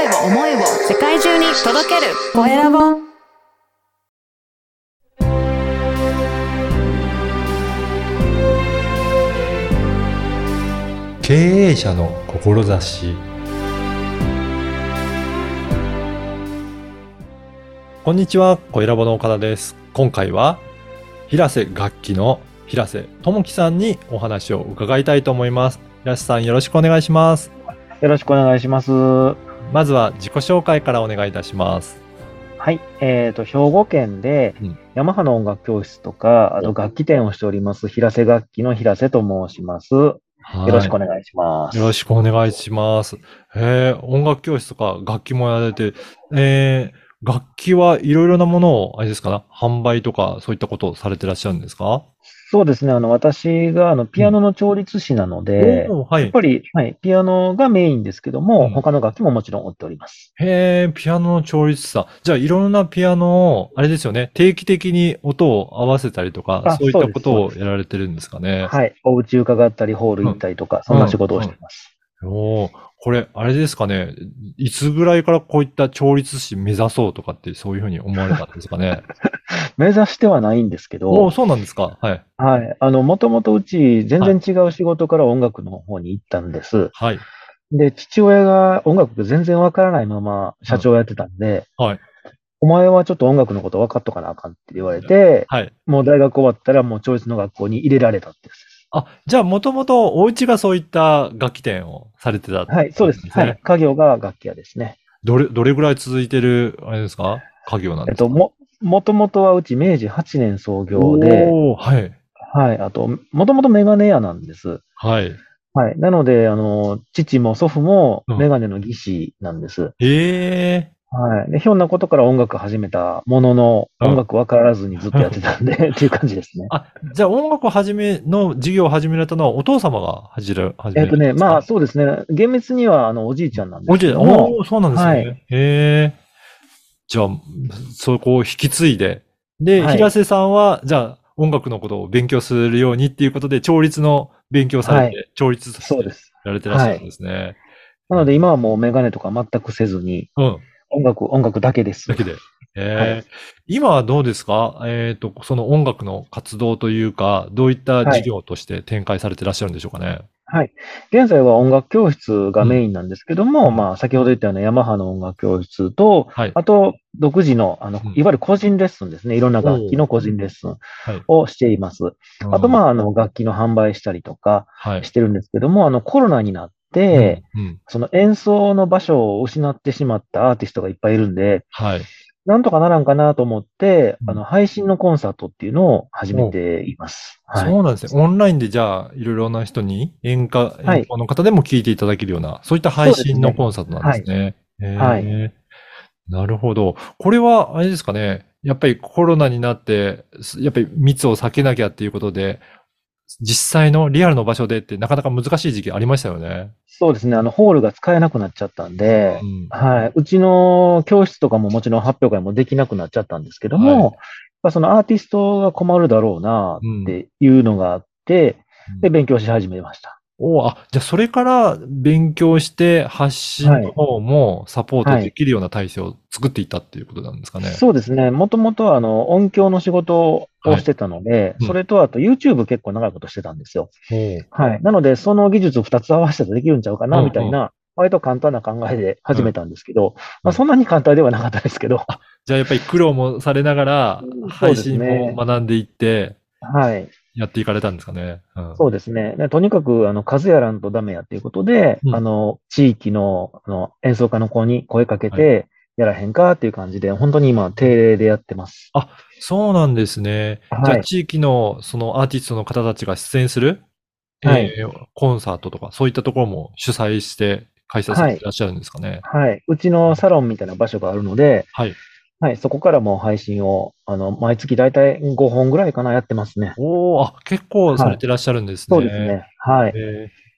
声を思いを世界中に届けるコエラボ経営者の志こんにちは、小ラボの岡田です。今回は、平瀬楽器の平瀬智樹さんにお話を伺いたいと思います。平瀬さん、よろしくお願いします。よろしくお願いします。はまずは自己紹介からお願いいたします。い。えっ、と、兵庫県でうん、ヤマハの音楽教室とか、あと楽器店をしております、平瀬楽器の平瀬と申します。よはいろしくお願いします。よろしくお願いします。へえ、音楽教室とか楽器もやられて、えー、楽器はいろいろなものを、あれですかな、販売とかそういったことをされてらっしゃるんですか？そうですね。あの、私が、あの、ピアノの調律師なので、おーはい。やっぱり、はい、ピアノがメインですけども、うん他の楽器ももちろん追っております。へえ、ピアノの調律師さん。じゃあ、いろんなピアノを、あれですよね、定期的に音を合わせたりとか、あそういったことをそうですやられてるんですかね。はい。お家伺ったり、ホール行ったりとか、そんな仕事をしています。おーこれ、あれですかね、いつぐらいからこういった調律師目指そうとかって、そういうふうに思われたんですかね。目指してはないんですけおおど、そうなんですか？はい。はい。あの、もともとうち、全然違う仕事から音楽の方に行ったんです。はい。で、父親が音楽が全然わからないまま社長をやってたんで、はい。お前はちょっと音楽のこと分かっとかなあかんって言われて、はい。もう大学終わったらもう調律の学校に入れられたってやつです。あ、じゃあ、もともとお家がそういった楽器店をされてたってはい、そうです。ねはい。家業が楽器屋ですね。どれ、どれぐらい続いてる、あれですか？家業なんですか？えっと、も、もともとはうち明治8年創業で、はい。はい。あと、もともとメガネ屋なんです。はい。はい。なので、あの、父も祖父もうんメガネの技師なんです。ええはい。で、ひょんなことから音楽始めたものの、うん音楽分からずにずっとやってたんで、っていう感じですね。あ、じゃあ音楽を始め、の授業を始められたのはお父様が始め、始めえっとね、まああ、そうですね。厳密には、あの、おじいちゃんなんですおじいけども、おーそうなんですね。はいへえ。じゃあ、そこを引き継いで、で、はい平瀬さんは、じゃあ、音楽のことを勉強するようにっていうことで、調律の勉強されて、は調律としてそうです。やられてらっしゃるんですね。なので、今はもうメガネとか全くせずに、うん。音楽、音楽だけです。だけで。えはー今はどうですか？えっ、と、その音楽の活動というか、どういった事業として展開されてらっしゃるんでしょうかね？はい。現在は音楽教室がメインなんですけども、うんまあ、先ほど言ったようなヤマハの音楽教室と、はい。あと、独自の、あのうん、いわゆる個人レッスンですね。いろんな楽器の個人レッスンはい。をしています。あと、まあ、あ、あの、楽器の販売したりとかはい。してるんですけども、あの、コロナになって、うん、うんその演奏の場所を失ってしまったアーティストがいっぱいいるんで、はい。なんとかならんかなと思って、うんあの、配信のコンサートっていうのを始めています。はい。そうなんですね。オンラインでじゃあ、いろいろな人に演歌、の方でも聞いていただけるような、そういった配信のコンサートなんですね。へーはいなるほど。これは、あれですかね。やっぱりコロナになって、すやっぱり密を避けなきゃっていうことで、実際のリアルの場所でってなかなか難しい時期ありましたよね。そうですね。あの、ホールが使えなくなっちゃったんでう、ん。はい。うちの教室とかももちろん発表会もできなくなっちゃったんですけども、はいそのアーティストが困るだろうなっていうのがあって、で、勉強し始めました。おーあ、じゃあそれから勉強して発信の方もサポートできるような体制を作っていったっていうことなんですかね。そうですね。もともとはあの、音響の仕事をしてたので、うんそれとあと YouTube 結構長いことしてたんですよ。はい。なので、その技術を2つ合わせたらできるんちゃうかな、うんみたいな、割と簡単な考えで始めたんですけど、うんまあ、そんなに簡単ではなかったですけど、じゃあやっぱり苦労もされながらうん、配信も学んでいって、はい。やっていかれたんですかね。うんそうですね。でとにかく、あの、数やらんとダメやっていうことで、うんあの、地域の、あの、演奏家の子に声かけて、やらへんかっていう感じで、本当に今、定例でやってます。そうなんですね。はいじゃあ地域のそのアーティストの方たちが出演する、はいえーコンサートとか、そういったところも主催して開催されていらっしゃるんですかね。はい。うちのサロンみたいな場所があるので、はい。はい。そこからもう配信を、あの、毎月だいたい5本ぐらいかな、やってますね。おおあ、結構されてらっしゃるんですね。そうですね。はい。えー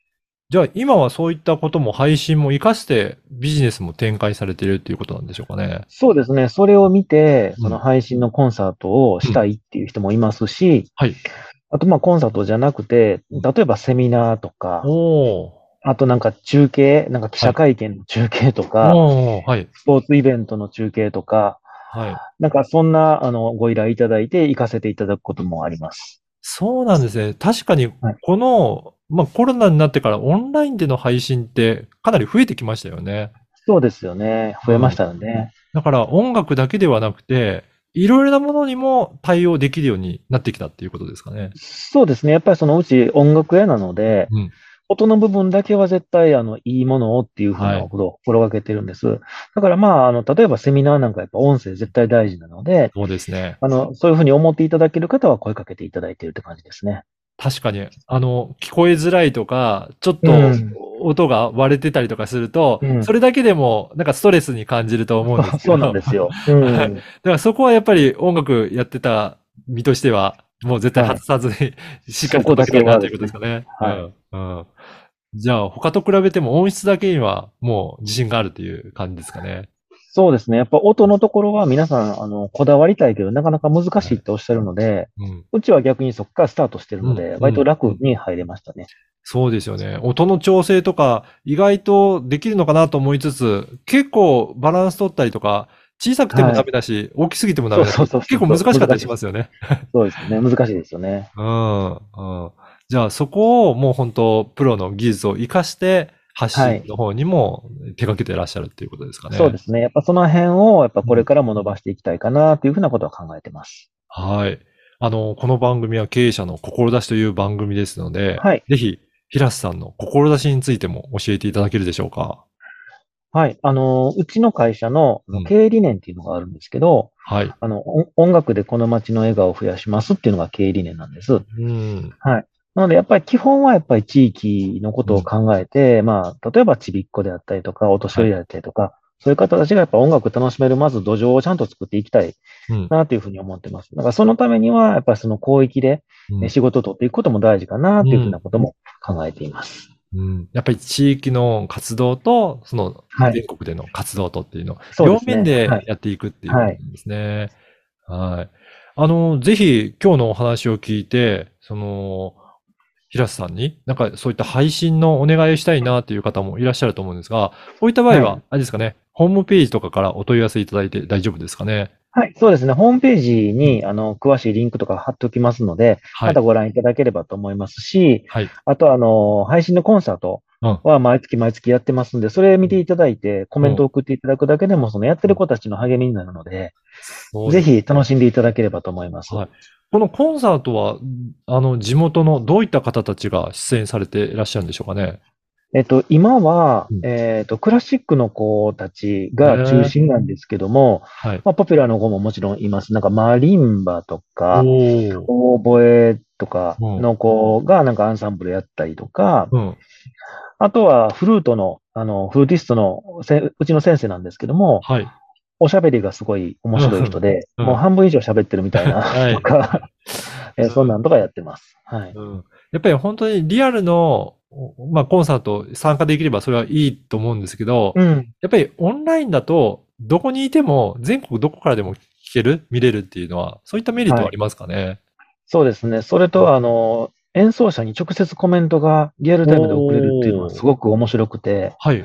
じゃあ今はそういったことも配信も活かしてビジネスも展開されているっていうことなんでしょうかね。そうですね。それを見て、うんその配信のコンサートをしたいっていう人もいますし、はい。あと、まあ、コンサートじゃなくて、例えばセミナーとか、おおあとなんか中継、なんか記者会見の中継とか、おーはい。スポーツイベントの中継とか、はい。なんかそんな、あの、ご依頼いただいて行かせていただくこともあります。そうなんですね。確かにはい、この、まあコロナになってからオンラインでの配信ってかなり増えてきましたよね。そうですよね。増えましたよね。だから音楽だけではなくて、いろいろなものにも対応できるようになってきたっていうことですかね。そうですね。やっぱりそのうち音楽屋なので、うん音の部分だけは絶対、あの、いいものをっていうふうなことを心がけてるんです。だからまあ、あの、例えばセミナーなんかやっぱ音声絶対大事なので、そうですね。あの、そういうふうに思っていただける方は声かけていただいているって感じですね。確かに、あの、聞こえづらいとか、ちょっとうん音が割れてたりとかすると、うんそれだけでもなんかストレスに感じると思うんですけど。そうなんですよ。うん。はいだからそこはやっぱり音楽やってた身としては、もう絶対外さずに、しっかり届けたいなということですかね。はいうんうんじゃあ、他と比べても音質だけにはもう自信があるという感じですかね。そうですね。やっぱ音のところは皆さん、あの、こだわりたいけど、なかなか難しいっておっしゃるので、うん。うちは逆にそこからスタートしてるので、うん割と楽に入れましたね。そうですよね。音の調整とか意外とできるのかなと思いつつ、結構バランス取ったりとか、小さくてもダメだし、大きすぎてもダメだし、結構難しかったりしますよね。そうですね。難しいですよね。うん。うん。じゃあそこをもう本当プロの技術を活かして発信の方にも手掛けてらっしゃるっていうことですかね。そうですね。やっぱその辺を、やっぱこれからも伸ばしていきたいかな、というふうなことは考えてます。はい。あの、この番組は経営者の志という番組ですので、はい。ぜひ、平瀬さんの志についても教えていただけるでしょうか？はい。あの、うちの会社の経営理念っていうのがあるんですけど、はい。あの、お音楽でこの街の笑顔を増やしますっていうのが経営理念なんです。うん。なので、やっぱり基本はやっぱり地域のことを考えて、まあ、例えばちびっこであったりとか、お年寄りであったりとか、そういう方たちがやっぱ音楽楽しめる、まず土壌をちゃんと作っていきたいうん。なというふうに思ってます。だからそのためには、やっぱりその広域で仕事を取っていくことも大事かなというふうなことも考えています。うんやっぱり地域の活動と、そのはい全国での活動とっていうのを、両面ではいやっていくっていうことですね。はい。あの、ぜひ今日のお話を聞いて、その、平瀬さんに、なんかそういった配信のお願いをしたいなっていう方もいらっしゃると思うんですが、こういった場合ははい、あれですかね、ホームページとかからお問い合わせいただいて大丈夫ですかね？はい、そうですね。ホームページに、あの、詳しいリンクとか貼っておきますので、はいまた。ご覧いただければと思いますし、はい。あと、あの、配信のコンサートうんは毎月毎月やってますんで、それ見ていただいて、コメントを送っていただくだけでも、そのやってる子たちの励みになるので、そうぜひ楽しんでいただければと思います。はいこのコンサートは、あの、地元のどういった方たちが出演されていらっしゃるんでしょうかね？えっと、今はうん、えっと、クラシックの子たちが中心なんですけども、はい。まあ、ポピュラーの子ももちろんいます。なんか、マリンバとか、オーボエとかの子がなんかアンサンブルやったりとか、うん。あとはフルートの、あの、フルーティストのせ、うちの先生なんですけども、はい。おしゃべりがすごい面白い人で、うんもう半分以上喋ってるみたいな、はいとか、えーそんなんとかやってます。はい。うんやっぱり本当にリアルの、まあ、コンサート参加できればそれはいいと思うんですけど、うん。やっぱりオンラインだと、どこにいても、全国どこからでも聞ける、見れるっていうのは、そういったメリットはありますかね？そうですね。それと、あの、演奏者に直接コメントがリアルタイムで送れるっていうのはすごく面白くて、はい。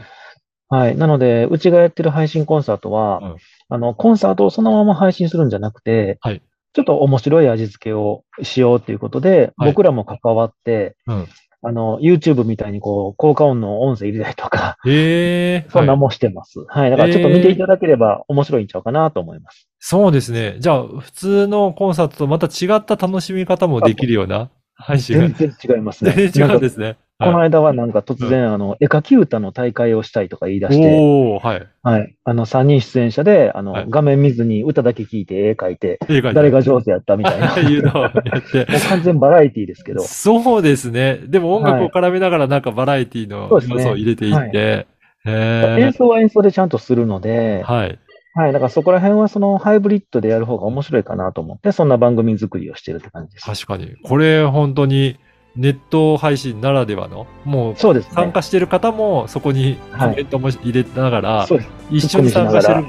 はい。なので、うちがやってる配信コンサートは、うんあの、コンサートをそのまま配信するんじゃなくて、はいちょっと面白い味付けをしようっていうことで、はい僕らも関わって、うん。あの、YouTube みたいにこう、効果音の音声入れたりとか、ええはいそんなもんしてます。はい。だからちょっと見ていただければ面白いんちゃうかなと思います。そうですね。じゃあ、普通のコンサートとまた違った楽しみ方もできるような配信が全。然違いますね。全然違うんんですね。このはい間はなんか突然、あの、絵描き歌の大会をしたいとか言い出して、はい。はい。あの、3人出演者で、あの、はい画面見ずに歌だけ聞いて絵描いて、誰が上手やったみたいな。もいうのをやって。う完全バラエティですけど。そうですね。でも音楽を絡めながらなんかバラエティのそうですね要素を入れていって。へ演奏は演奏でちゃんとするので、はい。はい。だからそこら辺はそのハイブリッドでやる方が面白いかなと思って、そんな番組作りをしてるって感じです。確かに。これ本当にネット配信ならではの、もうそうですね。参加してる方もそこにコメントも入れながら、そうです。一緒に参加してる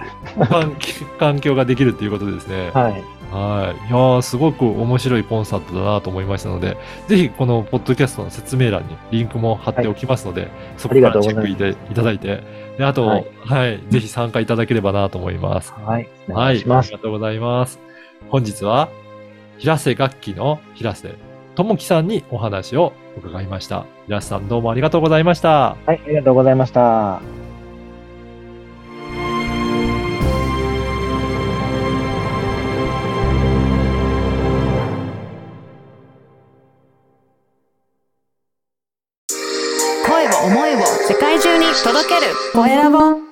環境ができるっていうことですね。はい。はい。いやーすごく面白いコンサートだなと思いましたので、ぜひこのポッドキャストの説明欄にリンクも貼っておきますので、そこからチェックいていただいて、で、あと、ははいい、ぜひ参加いただければなと思います。はい。おはい。願いしますあり。がとうございます。本日は、平瀬楽器の平瀬智樹さんにお話を伺いました。平瀬さんどうもありがとうございました。はい、ありがとうございました。声